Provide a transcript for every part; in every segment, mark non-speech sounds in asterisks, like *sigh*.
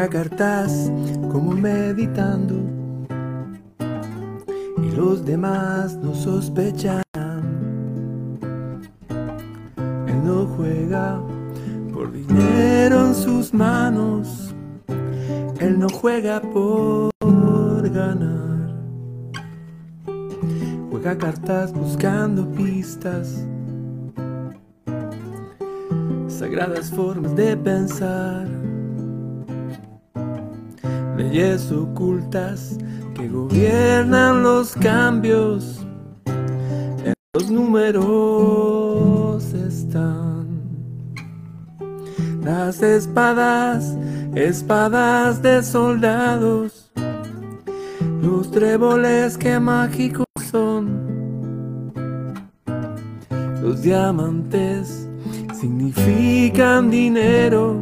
Juega cartas como meditando y los demás no sospechan. Él no juega por dinero en sus manos, él no juega por ganar. Juega cartas buscando pistas, sagradas formas de pensar, leyes ocultas que gobiernan los cambios. En los números están las espadas, espadas de soldados, los tréboles que mágicos son, los diamantes significan dinero,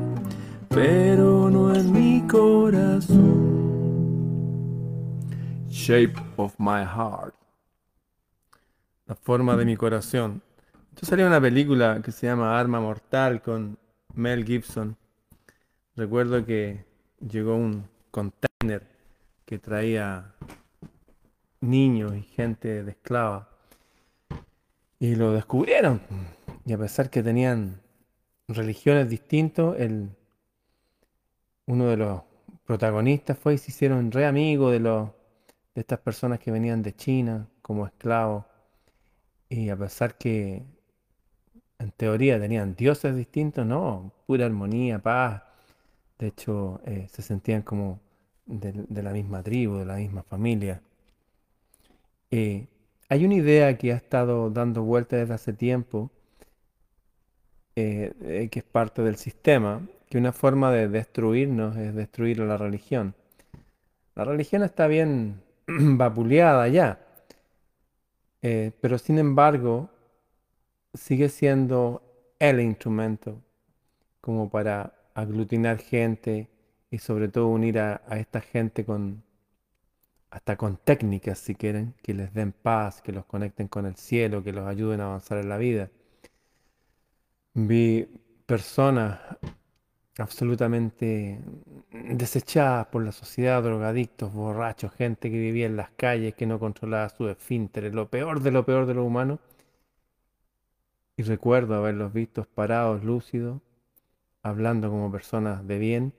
pero no mi corazón. Shape of my heart. La forma de mi corazón. Esto salió una película que se llama Arma Mortal con Mel Gibson. Recuerdo que llegó un container que traía niños y gente de esclava. Y lo descubrieron. Y a pesar que tenían religiones distintas, el, uno de los protagonistas fue y se hicieron re amigos de, estas personas que venían de China como esclavos. Y a pesar que en teoría tenían dioses distintos, no, pura armonía, paz. De hecho, eh, se sentían como de, la misma tribu, de la misma familia. Eh, hay una idea que ha estado dando vuelta desde hace tiempo, eh, que es parte del sistema, que una forma de destruirnos es destruir a la religión. La religión está bien *clears throat* vapuleada ya, pero sin embargo sigue siendo el instrumento como para aglutinar gente y sobre todo unir a, esta gente con hasta con técnicas si quieren, que les den paz, que los conecten con el cielo, que los ayuden a avanzar en la vida. Vi personas absolutamente desechadas por la sociedad, drogadictos, borrachos, gente que vivía en las calles, que no controlaba su esfínteres, lo peor de lo peor de lo humano, y recuerdo haberlos visto parados, lúcidos, hablando como personas de bien,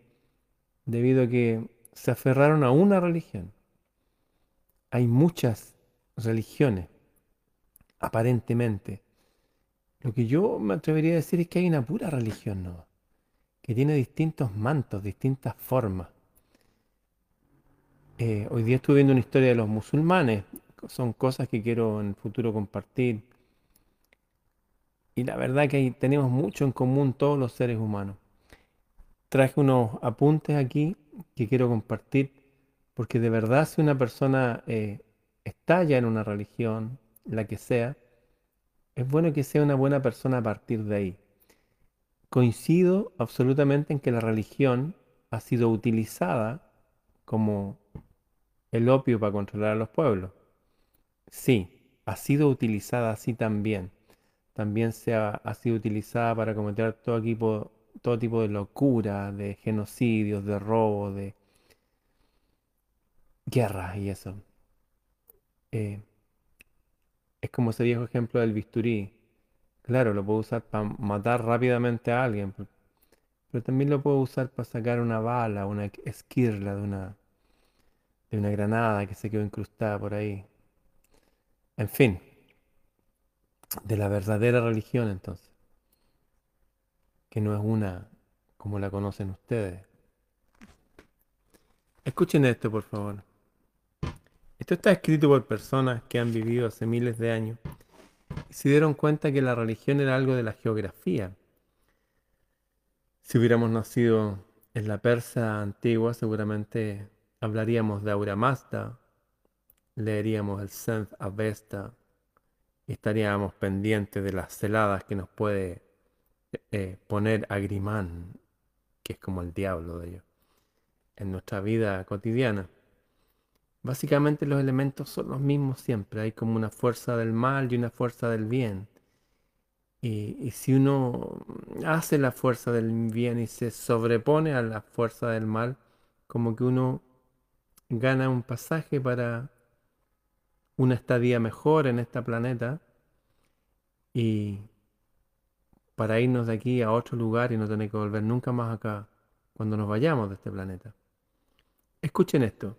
debido a que se aferraron a una religión. Hay muchas religiones, aparentemente. Lo que yo me atrevería a decir es que hay una pura religión, ¿no? Que tiene distintos mantos, distintas formas. Eh, hoy día estuve viendo una historia de los musulmanes. Son cosas que quiero en el futuro compartir y la verdad que tenemos mucho en común todos los seres humanos. Traje unos apuntes aquí que quiero compartir porque de verdad si una persona eh, está ya en una religión, la que sea, es bueno que sea una buena persona a partir de ahí. Coincido absolutamente en que la religión ha sido utilizada como el opio para controlar a los pueblos. Sí, ha sido utilizada así también también se ha, sido utilizada para cometer todo, tipo, de locura, de genocidios, de robo, de guerras y eso. Eh, es como ese viejo ejemplo del bisturí. Claro, lo puedo usar para matar rápidamente a alguien, pero también lo puedo usar para sacar una bala, una esquirla de una, de una granada que se quedó incrustada por ahí. En fin, de la verdadera religión entonces, que no es una como la conocen ustedes. Escuchen esto, por favor. Esto está escrito por personas que han vivido hace miles de años se dieron cuenta que la religión era algo de la geografía. Si hubiéramos nacido en la Persa antigua, seguramente hablaríamos de Aura Mazda, leeríamos el Senth Avesta, estaríamos pendientes de las celadas que nos puede eh, poner Agrimán, que es como el diablo de ellos, en nuestra vida cotidiana. Básicamente los elementos son los mismos siempre, hay como una fuerza del mal y una fuerza del bien. Y, si uno hace la fuerza del bien y se sobrepone a la fuerza del mal, como que uno gana un pasaje para una estadía mejor en este planeta y para irnos de aquí a otro lugar y no tener que volver nunca más acá cuando nos vayamos de este planeta. Escuchen esto.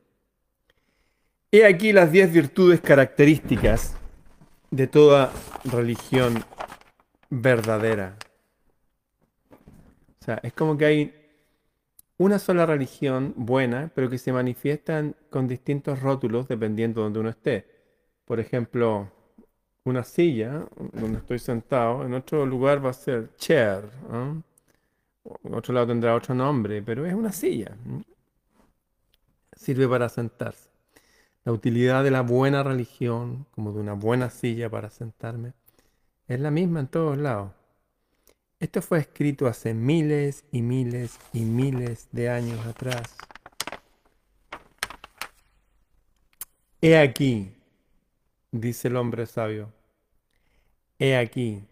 He aquí las 10 virtudes características de toda religión verdadera. O sea, es como que hay una sola religión buena, pero que se manifiestan con distintos rótulos dependiendo de donde uno esté. Por ejemplo, una silla donde estoy sentado, en otro lugar va a ser chair. En otro lado tendrá otro nombre, pero es una silla. Sirve para sentarse. La utilidad de la buena religión, como de una buena silla para sentarme, es la misma en todos lados. Esto fue escrito hace miles y miles y miles de años atrás. He aquí, dice el hombre sabio, he aquí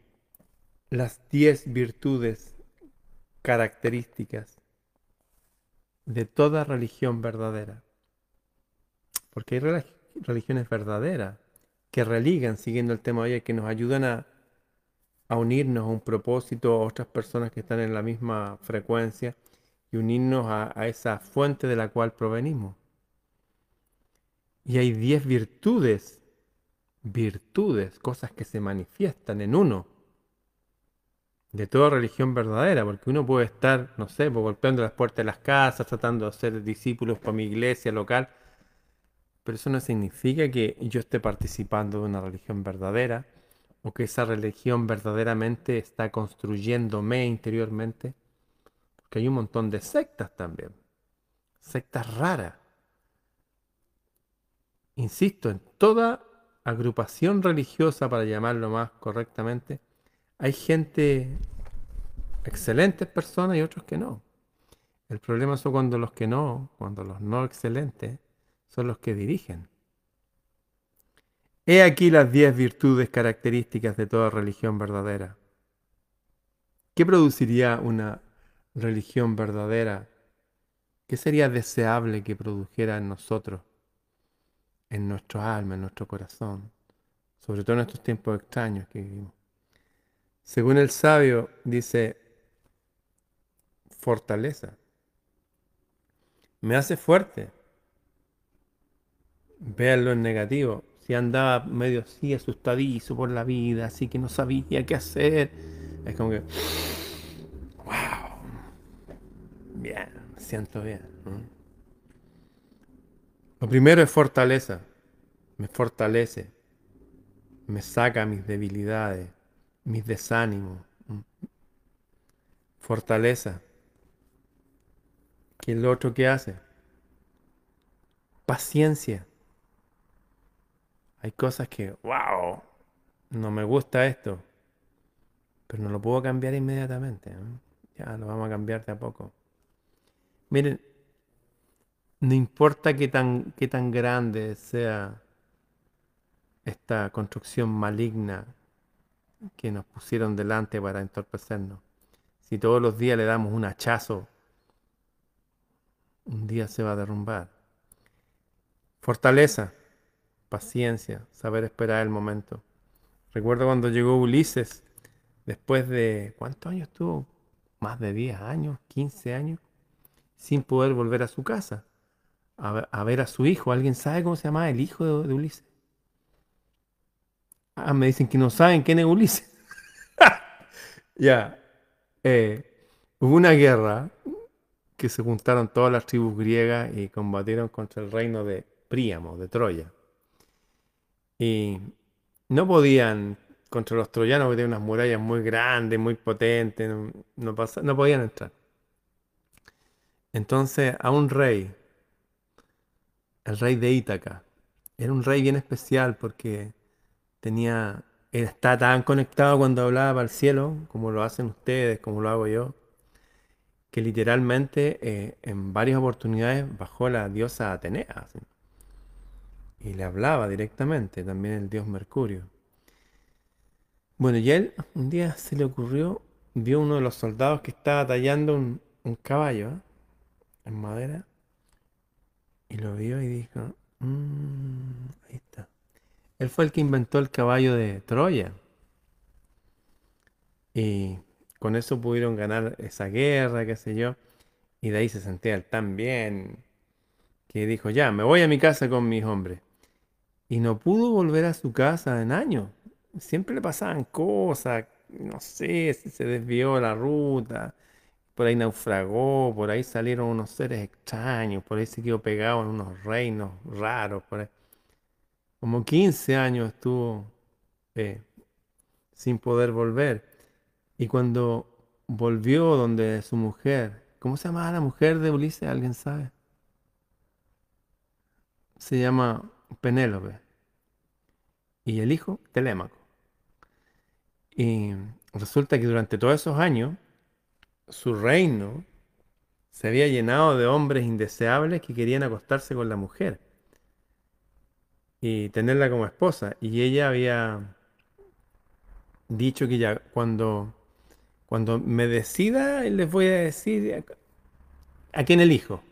las diez virtudes características de toda religión verdadera. Porque hay religiones verdaderas que religan, siguiendo el tema de que nos ayudan a, unirnos a un propósito, a otras personas que están en la misma frecuencia y unirnos a, a esa fuente de la cual provenimos. Y hay diez virtudes, virtudes, cosas que se manifiestan en uno de toda religión verdadera, porque uno puede estar, no sé, pues, golpeando las puertas de las casas, tratando de ser discípulos para mi iglesia local, pero eso no significa que yo esté participando de una religión verdadera o que esa religión verdaderamente está construyéndome interiormente. Porque hay un montón de sectas también, sectas raras. Insisto, en toda agrupación religiosa, para llamarlo más correctamente, hay gente, excelentes personas y otros que no. El problema es cuando los que no, cuando los no excelentes, son los que dirigen. He aquí las diez virtudes características de toda religión verdadera. ¿Qué produciría una religión verdadera? ¿Qué sería deseable que produjera en nosotros, en nuestro alma, en nuestro corazón, sobre todo en estos tiempos extraños que vivimos? Según el sabio, dice, fortaleza. Me hace fuerte véanlo en negativo. Si andaba medio así asustadizo por la vida, así que no sabía qué hacer, es como que, wow, bien, siento bien. Lo primero es fortaleza, me fortalece, me saca mis debilidades, mis desánimos. Fortaleza. ¿Qué es lo otro que hace? Paciencia. Hay cosas que, wow, no me gusta esto, pero no lo puedo cambiar inmediatamente. Ya lo vamos a cambiar de a poco. Miren, no importa qué tan, qué tan grande sea esta construcción maligna que nos pusieron delante para entorpecernos. Si todos los días le damos un hachazo, un día se va a derrumbar. Fortaleza paciencia, saber esperar el momento. Recuerdo cuando llegó Ulises, después de, ¿cuántos años tuvo? Más de 10 años, 15 años, sin poder volver a su casa, a, ver a su hijo. ¿Alguien sabe cómo se llama el hijo de, Ulises? Ah, me dicen que no saben quién es Ulises. *laughs* ya. Eh, hubo una guerra que se juntaron todas las tribus griegas y combatieron contra el reino de Príamo, de Troya. Y no podían contra los troyanos, que tenían unas murallas muy grandes, muy potentes, no, no podían entrar. Entonces a un rey, el rey de Ítaca, era un rey bien especial porque tenía, está tan conectado cuando hablaba el cielo, como lo hacen ustedes, como lo hago yo, que literalmente eh, en varias oportunidades bajó la diosa Atenea y le hablaba directamente, también el dios Mercurio. Bueno, y él un día se le ocurrió, vio uno de los soldados que estaba tallando un, caballo ¿eh? en madera, Y lo vio y dijo, "Mm, ahí está. Él fue el que inventó el caballo de Troya. Y con eso pudieron ganar esa guerra, qué sé yo. Y de ahí se sentía él tan bien que dijo, ya, me voy a mi casa con mis hombres. Y no pudo volver a su casa en años. Siempre le pasaban cosas, no sé, se desvió la ruta, por ahí naufragó, por ahí salieron unos seres extraños, por ahí se quedó pegado en unos reinos raros, por ahí. Como 15 años estuvo eh, sin poder volver. Y cuando volvió donde su mujer, ¿cómo se llamaba la mujer de Ulises? ¿Alguien sabe? Se llama Penélope. Y el hijo, Telémaco. Y resulta que durante todos esos años, su reino se había llenado de hombres indeseables que querían acostarse con la mujer y tenerla como esposa. Y ella había dicho que ya cuando, cuando me decida, les voy a decir a, a quién elijo.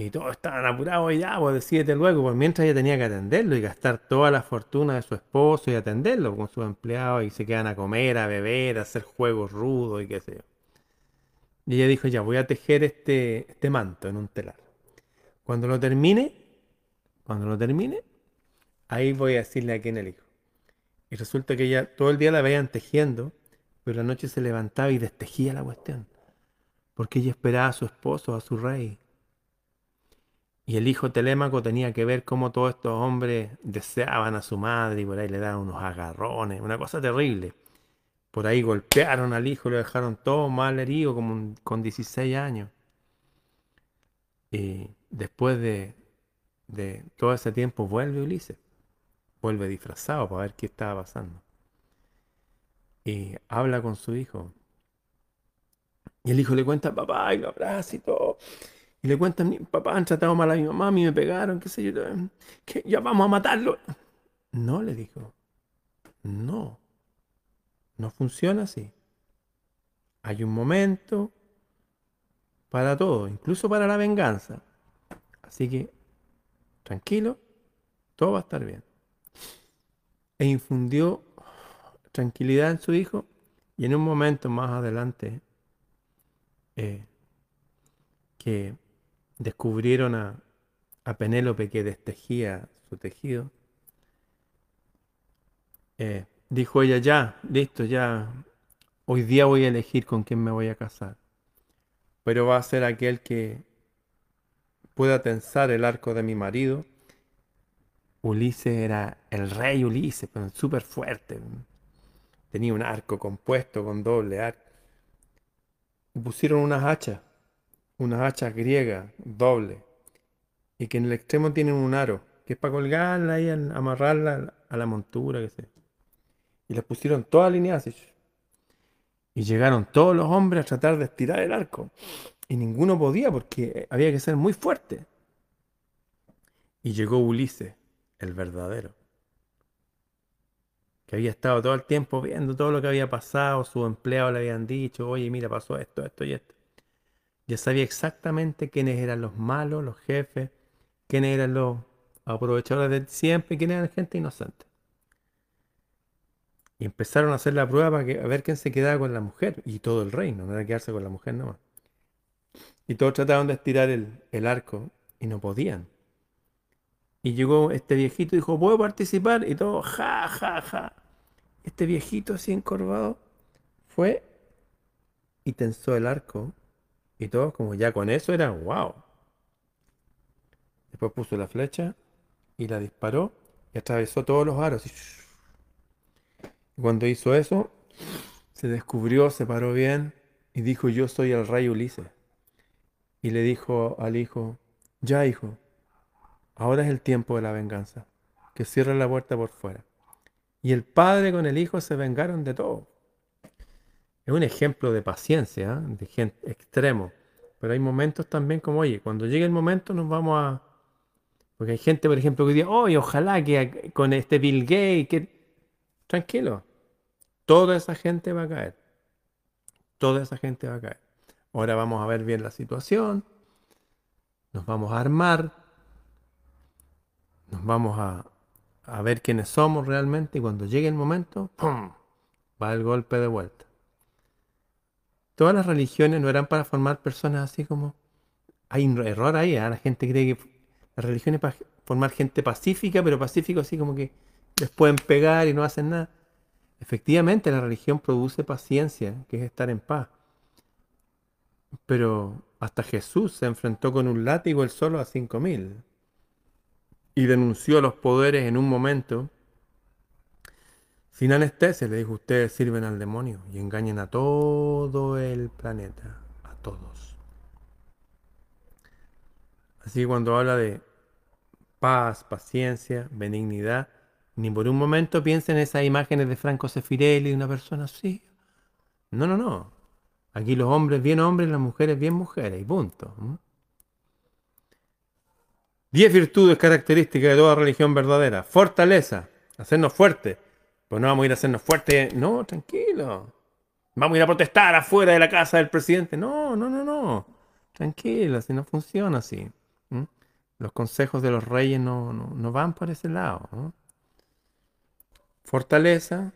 Y todos estaban apurados y ya, pues decídete luego, pues mientras ella tenía que atenderlo y gastar toda la fortuna de su esposo y atenderlo con sus empleados y se quedan a comer, a beber, a hacer juegos rudos y qué sé yo. Y ella dijo, ya, voy a tejer este, este manto en un telar. Cuando lo termine, cuando lo termine, ahí voy a decirle a quién elijo. Y resulta que ella todo el día la veían tejiendo, pero la noche se levantaba y destejía la cuestión. Porque ella esperaba a su esposo, a su rey. Y el hijo Telémaco tenía que ver cómo todos estos hombres deseaban a su madre y por ahí le daban unos agarrones, una cosa terrible. Por ahí golpearon al hijo, lo dejaron todo mal herido, como con 16 años. Y después de, de todo ese tiempo vuelve Ulises, vuelve disfrazado para ver qué estaba pasando. Y habla con su hijo. Y el hijo le cuenta, papá, y lo abraza y todo. Le cuentan, mi papá han tratado mal a mi mamá, a mí me pegaron, qué sé yo, que ya vamos a matarlo. No, le dijo, no, no funciona así. Hay un momento para todo, incluso para la venganza. Así que, tranquilo, todo va a estar bien. E infundió tranquilidad en su hijo y en un momento más adelante eh, que descubrieron a, Penélope que destejía su tejido, eh, dijo ella, ya, listo, ya, hoy día voy a elegir con quién me voy a casar. Pero va a ser aquel que pueda tensar el arco de mi marido. Ulises era el rey Ulises, pero súper fuerte. Tenía un arco compuesto con doble arco. Y pusieron unas hachas unas hachas griegas doble y que en el extremo tienen un aro, que es para colgarla y amarrarla a la montura, que sé. Y las pusieron todas alineadas y llegaron todos los hombres a tratar de estirar el arco. Y ninguno podía porque había que ser muy fuerte. Y llegó Ulises, el verdadero, que había estado todo el tiempo viendo todo lo que había pasado, sus empleados le habían dicho, oye, mira, pasó esto, esto y esto. Ya sabía exactamente quiénes eran los malos, los jefes, quiénes eran los aprovechadores de siempre, quiénes eran gente inocente. Y empezaron a hacer la prueba para que, a ver quién se quedaba con la mujer y todo el reino, no era quedarse con la mujer nomás. Y todos trataban de estirar el, el arco y no podían. Y llegó este viejito y dijo, ¿puedo participar? Y todo, ja, ja, ja. Este viejito así encorvado fue y tensó el arco y todos como ya con eso era wow. Después puso la flecha y la disparó y atravesó todos los aros. Y cuando hizo eso, se descubrió, se paró bien y dijo, yo soy el rey Ulises. Y le dijo al hijo, ya hijo, ahora es el tiempo de la venganza, que cierre la puerta por fuera. Y el padre con el hijo se vengaron de todo. Es un ejemplo de paciencia, ¿eh? de gente extremo. Pero hay momentos también como, oye, cuando llegue el momento nos vamos a... Porque hay gente, por ejemplo, que dice, oye, ojalá que con este Bill Gates, que... Tranquilo. Toda esa gente va a caer. Toda esa gente va a caer. Ahora vamos a ver bien la situación. nos vamos a armar, nos vamos a, a ver quiénes somos realmente y cuando llegue el momento, ¡pum! va el golpe de vuelta. Todas las religiones no eran para formar personas así como... Hay error ahí, ¿eh? la gente cree que la religión es para formar gente pacífica, pero pacífico así como que les pueden pegar y no hacen nada. Efectivamente, la religión produce paciencia, que es estar en paz. Pero hasta Jesús se enfrentó con un látigo él solo a cinco mil y denunció los poderes en un momento. Sin anestesia le dijo, ustedes sirven al demonio y engañan a todo el planeta, a todos. Así que cuando habla de paz, paciencia, benignidad, ni por un momento piensen en esas imágenes de Franco Sefirelli, una persona así. No, no, no. Aquí los hombres bien hombres, las mujeres bien mujeres, y punto. Diez virtudes características de toda religión verdadera. Fortaleza, hacernos fuertes. Pues no vamos a ir a hacernos fuertes. No, tranquilo. Vamos a ir a protestar afuera de la casa del presidente. No, no, no, no. Tranquilo, si no funciona así. Los consejos de los reyes no, no van por ese lado. Fortaleza,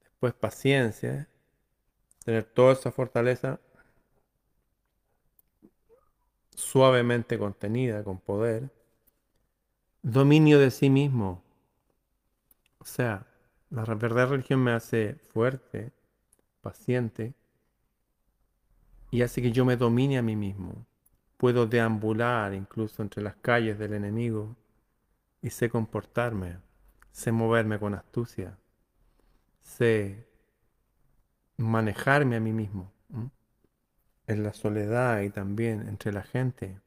después paciencia, tener toda esa fortaleza suavemente contenida, con poder. Dominio de sí mismo. O sea, la verdadera religión me hace fuerte, paciente, y hace que yo me domine a mí mismo. Puedo deambular incluso entre las calles del enemigo y sé comportarme sé moverme con astucia, sé manejarme a mí mismo en la soledad y también entre la gente.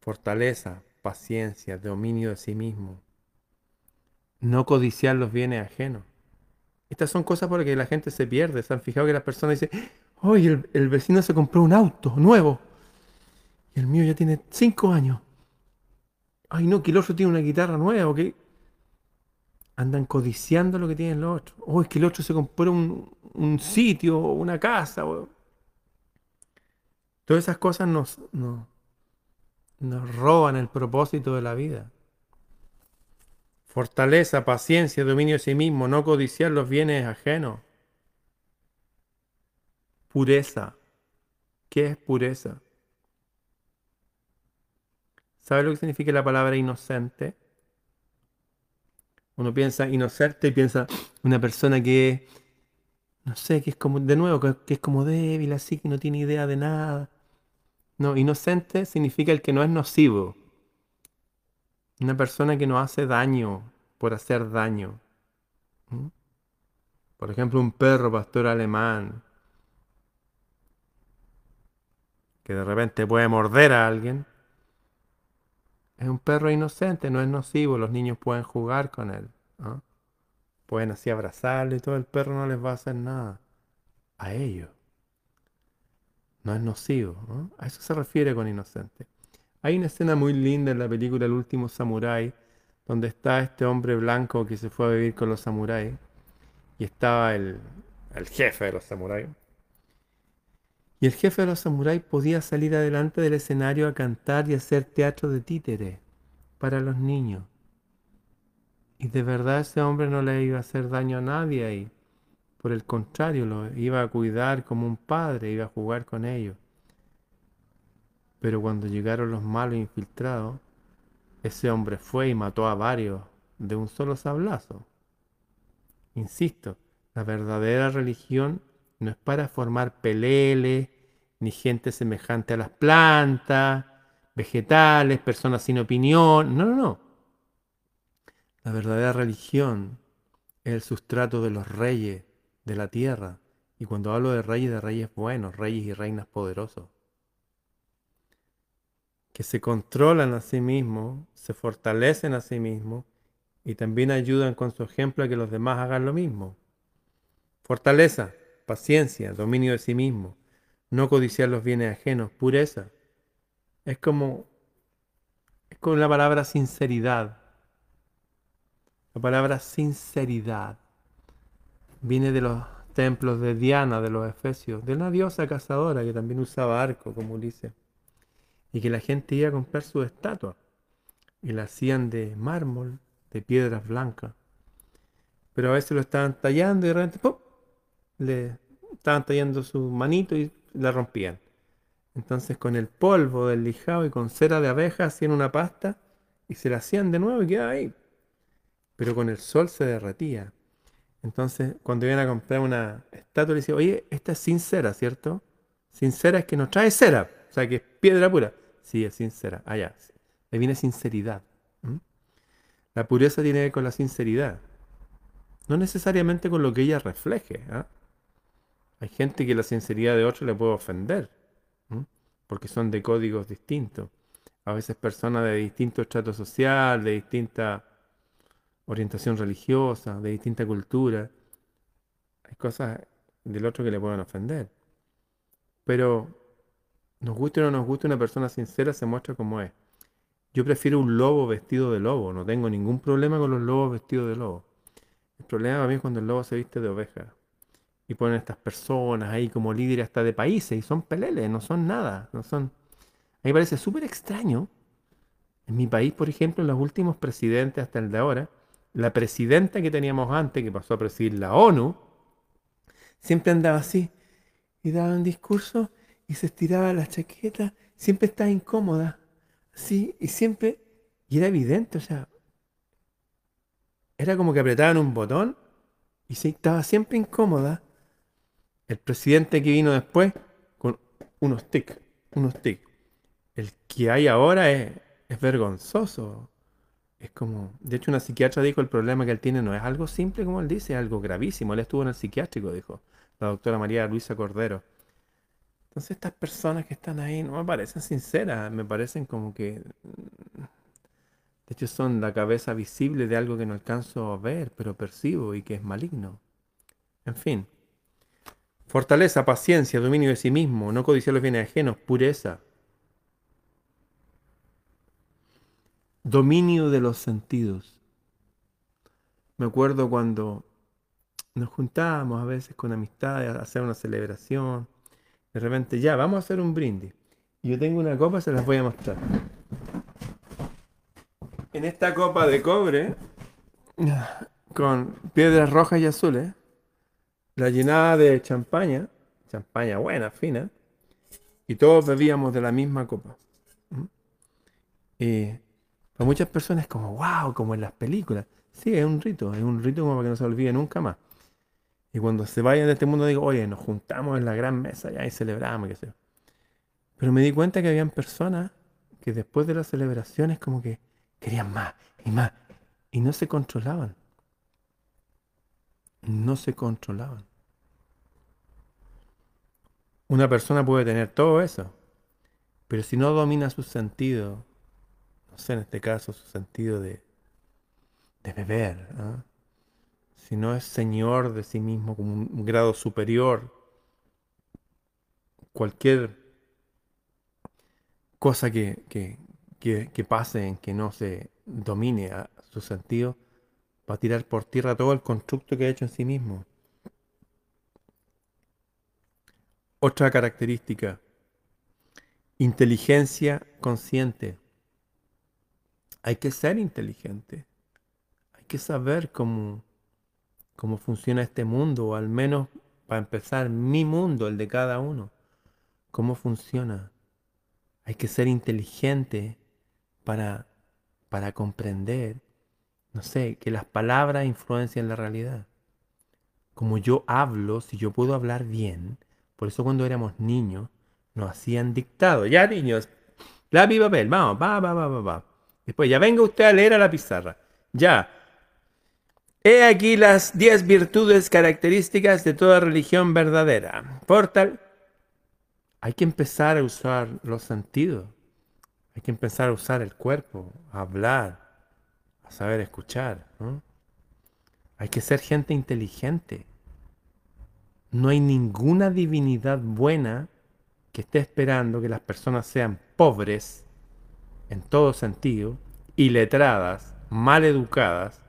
Fortaleza, paciencia, dominio de sí mismo. No codiciar los bienes ajenos. Estas son cosas por las que la gente se pierde. Se han fijado que las personas dicen, hoy el, vecino se compró un auto nuevo. Y el mío ya tiene cinco años. Ay, no, que el otro tiene una guitarra nueva. ¿ok? andan codiciando lo que tienen los otros. Oh, es que el otro se compró un, un sitio, una casa. Todas esas cosas nos, nos roban el propósito de la vida. Fortaleza, paciencia, dominio de sí mismo, no codiciar los bienes ajenos. Pureza. ¿Qué es pureza? ¿Sabe lo que significa la palabra inocente? Uno piensa inocente y piensa una persona que, no sé, que es como, de nuevo, que, es como débil, así, que no tiene idea de nada. No, inocente significa el que no es nocivo. Una persona que no hace daño por hacer daño. Por ejemplo, un perro pastor alemán que de repente puede morder a alguien. Es un perro inocente, no es nocivo, los niños pueden jugar con él. Pueden así abrazarle y todo, el perro no les va a hacer nada. A ellos. No es nocivo. A eso se refiere con inocente. Hay una escena muy linda en la película El último samurái, donde está este hombre blanco que se fue a vivir con los samuráis. Y estaba el, el jefe de los samuráis. Y el jefe de los samuráis podía salir adelante del escenario a cantar y hacer teatro de títere para los niños. Y de verdad ese hombre no le iba a hacer daño a nadie ahí. Por el contrario, lo iba a cuidar como un padre, iba a jugar con ellos. Pero cuando llegaron los malos infiltrados, ese hombre fue y mató a varios de un solo sablazo. Insisto, la verdadera religión no es para formar peleles, ni gente semejante a las plantas, vegetales, personas sin opinión. No, no, no. La verdadera religión es el sustrato de los reyes de la tierra. Y cuando hablo de reyes, de reyes buenos, reyes y reinas poderosos. Que se controlan a sí mismos, se fortalecen a sí mismos y también ayudan con su ejemplo a que los demás hagan lo mismo. Fortaleza paciencia, dominio de sí mismo, no codiciar los bienes ajenos, pureza. Es como, es como la palabra sinceridad. La palabra sinceridad viene de los templos de Diana, de los Efesios, de una diosa cazadora que también usaba arco, como dice. Y que la gente iba a comprar su estatua y la hacían de mármol, de piedras blancas. Pero a veces lo estaban tallando y de repente ¡pum! le estaban tallando su manito y la rompían. Entonces con el polvo del lijado y con cera de abeja hacían una pasta y se la hacían de nuevo y quedaba ahí. Pero con el sol se derretía. Entonces, cuando iban a comprar una estatua, le decía, oye, esta es sin cera, ¿cierto? Sin cera es que nos trae cera, o sea, que piedra pura. Sí, es sin cera. Ah, viene sinceridad. La pureza tiene que ver con la sinceridad. No necesariamente con lo que ella refleje. ¿ah? Hay gente que la sinceridad de otro le puede ofender, porque son de códigos distintos. A veces personas de distinto estrato social, de distinta orientación religiosa, de distinta cultura. Hay cosas del otro que le pueden ofender. Pero nos guste o no nos guste, una persona sincera se muestra como es. Yo prefiero un lobo vestido de lobo, no tengo ningún problema con los lobos vestidos de lobo. El problema para es cuando el lobo se viste de oveja. Y ponen estas personas ahí como líderes hasta de países y son peleles, no son nada, no son... A mí me parece súper extraño. En mi país, por ejemplo, los últimos presidentes hasta el de ahora, la presidenta que teníamos antes, que pasó a presidir la ONU, siempre andaba así y daba un discurso y se estiraba la chaqueta, siempre estaba incómoda, así, y siempre, y era evidente, o sea, era como que apretaban un botón y se estaba siempre incómoda. El presidente que vino después, con unos tics, unos tics. El que hay ahora es, es vergonzoso. Es como, de hecho una psiquiatra dijo el problema que él tiene no es algo simple como él dice, es algo gravísimo. Él estuvo en el psiquiátrico, dijo la doctora María Luisa Cordero. Entonces estas personas que están ahí no me parecen sinceras, me parecen como que, de hecho son la cabeza visible de algo que no alcanzo a ver, pero percibo y que es maligno. En fin, fortaleza, paciencia, dominio de sí mismo, no codiciar los bienes ajenos, pureza, dominio de los sentidos. Me acuerdo cuando nos juntábamos a veces con amistades a hacer una celebración. De repente, ya, vamos a hacer un brindis. Yo tengo una copa, se las voy a mostrar. En esta copa de cobre, con piedras rojas y azules, la llenaba de champaña, champaña buena, fina, y todos bebíamos de la misma copa. ¿Mm? Y para muchas personas es como, wow, como en las películas. Sí, es un rito, es un rito como para que no se olvide nunca más. Y cuando se vayan de este mundo digo, oye, nos juntamos en la gran mesa ya y celebramos, qué sé Pero me di cuenta que habían personas que después de las celebraciones como que querían más y más y no se controlaban. No se controlaban. Una persona puede tener todo eso, pero si no domina su sentido, en este caso su sentido de, de beber, ¿ah? Si no es señor de sí mismo como un grado superior, cualquier cosa que, que, pase en que no se domine a su sentido, va a tirar por tierra todo el constructo que ha hecho en sí mismo. Otra característica, inteligencia consciente. Hay que ser inteligente. Hay que saber cómo, cómo funciona este mundo, o al menos para empezar, mi mundo, el de cada uno. ¿Cómo funciona? Hay que ser inteligente para, para comprender, no sé, que las palabras influencian la realidad. Como yo hablo, si yo puedo hablar bien, por eso cuando éramos niños nos hacían dictado. Ya niños, lápiz papel, vamos, va, va, va, va, va. Después, ya venga usted a leer a la pizarra. Ya. He aquí las 10 virtudes características de toda religión verdadera. Por tal, hay que empezar a usar los sentidos. Hay que empezar a usar el cuerpo, a hablar, a saber escuchar. Hay que ser gente inteligente. No hay ninguna divinidad buena que esté esperando que las personas sean pobres en todo sentido, iletradas, mal educadas,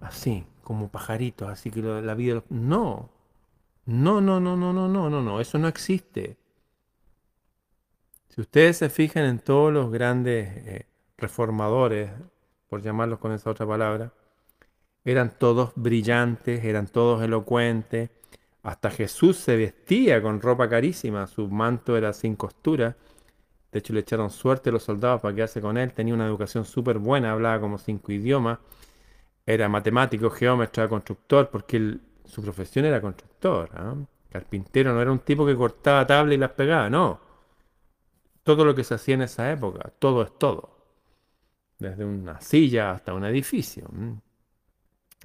así, como pajaritos, así que la vida... No, no, no, no, no, no, no, no, no, eso no existe. Si ustedes se fijan en todos los grandes eh, reformadores, por llamarlos con esa otra palabra, eran todos brillantes, eran todos elocuentes. Hasta Jesús se vestía con ropa carísima, su manto era sin costura. De hecho, le echaron suerte a los soldados para quedarse con él. Tenía una educación súper buena, hablaba como cinco idiomas. Era matemático, geómetra, constructor, porque su profesión era constructor. ¿ah? Carpintero no era un tipo que cortaba tablas y las pegaba, no. Todo lo que se hacía en esa época, todo es todo. Desde una silla hasta un edificio.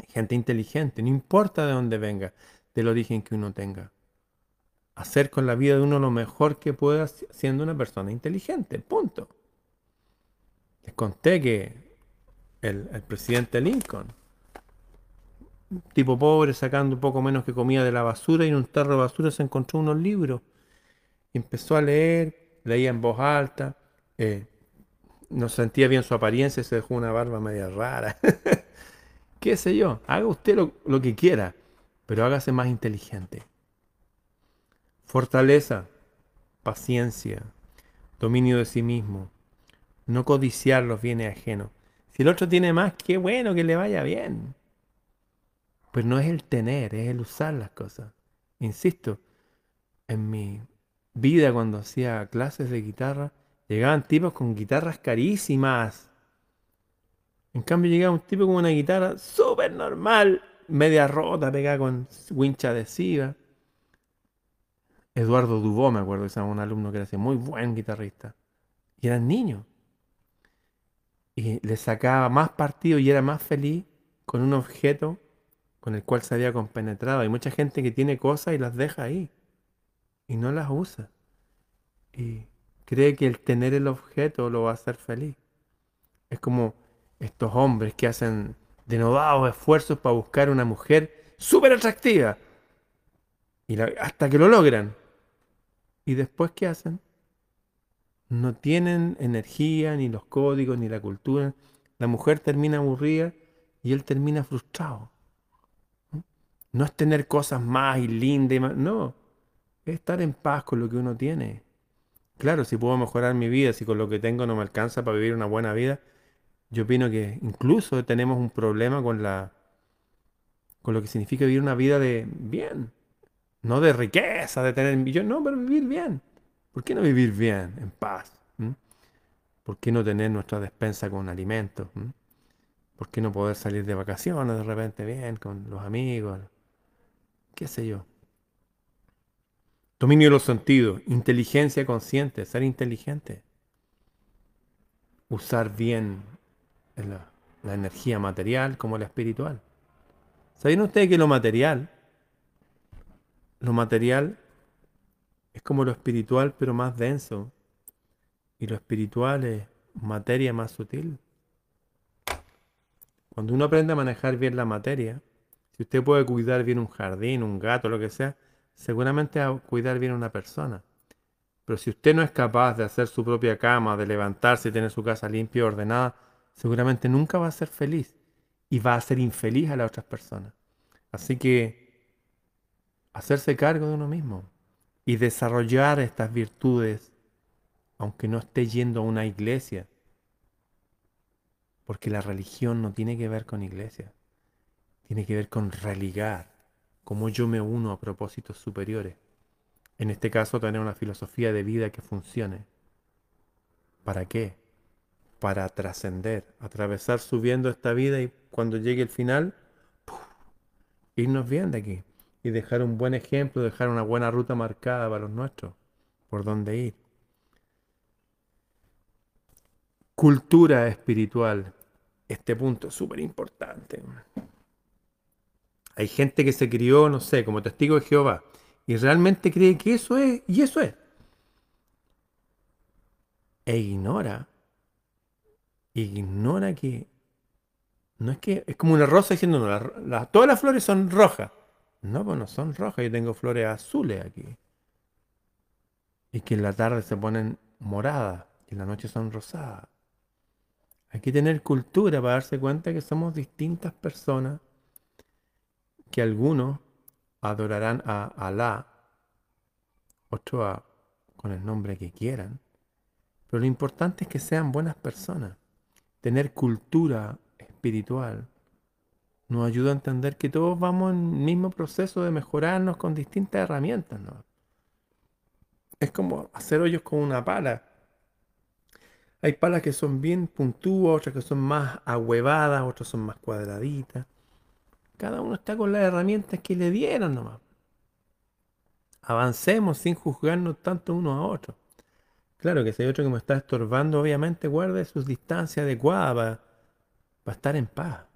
Gente inteligente, no importa de dónde venga, del origen que uno tenga. Hacer con la vida de uno lo mejor que pueda siendo una persona inteligente, punto. Les conté que el, presidente Lincoln tipo pobre sacando un poco menos que comida de la basura y en un tarro de basura se encontró unos libros. empezó a leer, leía en voz alta, eh, no sentía bien su apariencia, se dejó una barba media rara. *laughs* ¿Qué sé yo? Haga usted lo, lo que quiera, pero hágase más inteligente. Fortaleza, paciencia, dominio de sí mismo, no codiciar los bienes ajenos. Si el otro tiene más, qué bueno que le vaya bien. Pues no es el tener, es el usar las cosas. Insisto, en mi vida cuando hacía clases de guitarra, llegaban tipos con guitarras carísimas. En cambio llegaba un tipo con una guitarra súper normal, media rota, pegada con wincha adhesiva. Eduardo Dubó, me acuerdo, que era un alumno que era muy buen guitarrista. Y eran niños. Y le sacaba más partido y era más feliz con un objeto con el cual se había compenetrado. Hay mucha gente que tiene cosas y las deja ahí y no las usa. Y cree que el tener el objeto lo va a hacer feliz. Es como estos hombres que hacen denodados esfuerzos para buscar una mujer súper atractiva. Y hasta que lo logran. ¿Y después qué hacen? No tienen energía, ni los códigos, ni la cultura. La mujer termina aburrida y él termina frustrado. No es tener cosas más y lindas y más. No. Es estar en paz con lo que uno tiene. Claro, si puedo mejorar mi vida, si con lo que tengo no me alcanza para vivir una buena vida, yo opino que incluso tenemos un problema con la con lo que significa vivir una vida de bien. No de riqueza, de tener millones, no, pero vivir bien. ¿Por qué no vivir bien, en paz? ¿Mm? ¿Por qué no tener nuestra despensa con alimentos? ¿Mm? ¿Por qué no poder salir de vacaciones de repente bien con los amigos? qué sé yo. Dominio de los sentidos, inteligencia consciente, ser inteligente. Usar bien la, la energía material como la espiritual. ¿Saben ustedes que lo material, lo material es como lo espiritual pero más denso? Y lo espiritual es materia más sutil. Cuando uno aprende a manejar bien la materia, si usted puede cuidar bien un jardín, un gato, lo que sea, seguramente va a cuidar bien a una persona. Pero si usted no es capaz de hacer su propia cama, de levantarse y tener su casa limpia y ordenada, seguramente nunca va a ser feliz y va a ser infeliz a las otras personas. Así que hacerse cargo de uno mismo y desarrollar estas virtudes, aunque no esté yendo a una iglesia, porque la religión no tiene que ver con iglesia tiene que ver con religar, cómo yo me uno a propósitos superiores. En este caso, tener una filosofía de vida que funcione. ¿Para qué? Para trascender, atravesar subiendo esta vida y cuando llegue el final, irnos bien de aquí y dejar un buen ejemplo, dejar una buena ruta marcada para los nuestros, por dónde ir. Cultura espiritual. Este punto es súper importante. Hay gente que se crió, no sé, como testigo de Jehová y realmente cree que eso es, y eso es. E ignora, ignora que no es que es como una rosa diciendo, no, todas las flores son rojas. No, pues no son rojas, yo tengo flores azules aquí. Y que en la tarde se ponen moradas y en la noche son rosadas. Hay que tener cultura para darse cuenta que somos distintas personas que algunos adorarán a Alá, otros con el nombre que quieran, Pero lo importante es que sean buenas personas. Tener cultura espiritual nos ayuda a entender que todos vamos en el mismo proceso de mejorarnos con distintas herramientas. ¿no? Es como hacer hoyos con una pala. Hay palas que son bien puntúas, otras que son más ahuevadas, otras son más cuadraditas. Cada uno está con las herramientas que le dieron nomás. Avancemos sin juzgarnos tanto unos a otros. Claro que si hay otro que me está estorbando, obviamente guarde sus distancias adecuadas para, para estar en paz.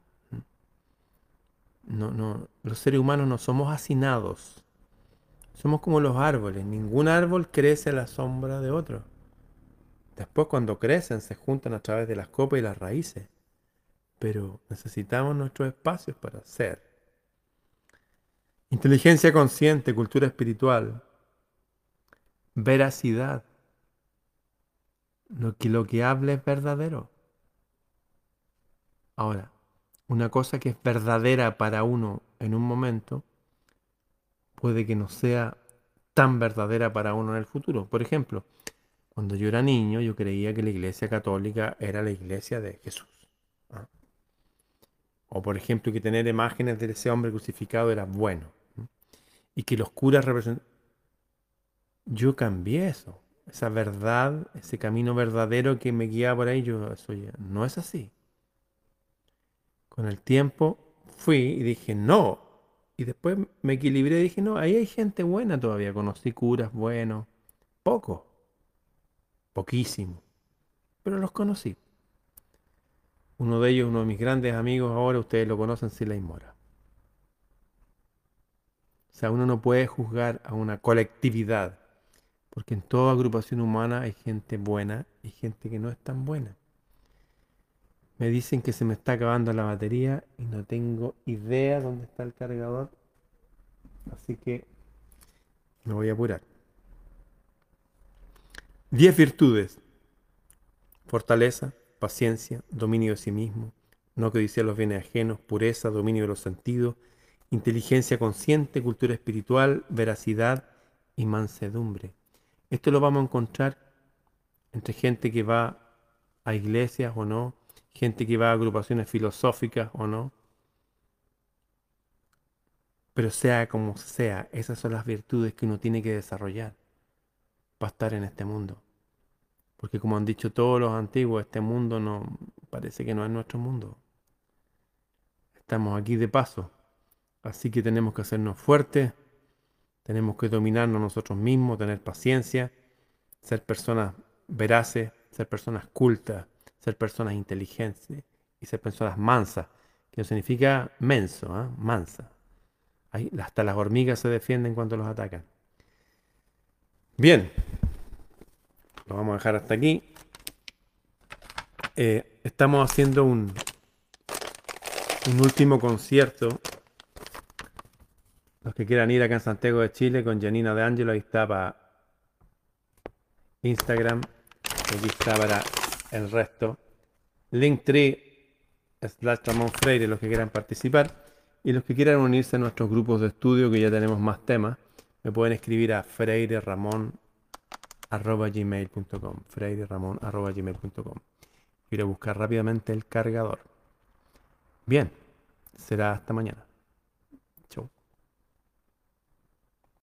No, no, los seres humanos no somos hacinados. Somos como los árboles. Ningún árbol crece a la sombra de otro. Después cuando crecen se juntan a través de las copas y las raíces. Pero necesitamos nuestros espacios para ser. Inteligencia consciente, cultura espiritual, veracidad. Lo que, lo que hable es verdadero. Ahora, una cosa que es verdadera para uno en un momento, puede que no sea tan verdadera para uno en el futuro. Por ejemplo, cuando yo era niño, yo creía que la iglesia católica era la iglesia de Jesús. ¿ah? O por ejemplo, que tener imágenes de ese hombre crucificado era bueno. Y que los curas representan... Yo cambié eso. Esa verdad, ese camino verdadero que me guiaba por ahí, yo no es así. Con el tiempo fui y dije, no, y después me equilibré y dije, no, ahí hay gente buena todavía. Conocí curas buenos. Poco. Poquísimo. Pero los conocí. Uno de ellos, uno de mis grandes amigos, ahora ustedes lo conocen, Silay Mora. O sea, uno no puede juzgar a una colectividad, porque en toda agrupación humana hay gente buena y gente que no es tan buena. Me dicen que se me está acabando la batería y no tengo idea dónde está el cargador. Así que me voy a apurar. 10 virtudes. Fortaleza, paciencia, dominio de sí mismo, no dice los bienes ajenos, pureza, dominio de los sentidos, inteligencia consciente, cultura espiritual, veracidad y mansedumbre. Esto lo vamos a encontrar entre gente que va a iglesias o no, gente que va a agrupaciones filosóficas o no. Pero sea como sea, esas son las virtudes que uno tiene que desarrollar para estar en este mundo. Porque como han dicho todos los antiguos, este mundo no parece que no es nuestro mundo. Estamos aquí de paso. Así que tenemos que hacernos fuertes, tenemos que dominarnos nosotros mismos, tener paciencia, ser personas veraces, ser personas cultas, ser personas inteligentes y ser personas mansas, que no significa menso, ¿ah? mansa. hasta las hormigas se defienden cuando los atacan. Bien, lo vamos a dejar hasta aquí. Eh, estamos haciendo un, un último concierto. Los que quieran ir acá en Santiago de Chile con Janina de Angelo, ahí está para Instagram. Aquí está para el resto. Linktree slash Ramón Freire, los que quieran participar. Y los que quieran unirse a nuestros grupos de estudio, que ya tenemos más temas, me pueden escribir a freireramon.gmail.com freireramon.gmail.com Quiero buscar rápidamente el cargador. Bien, será hasta mañana.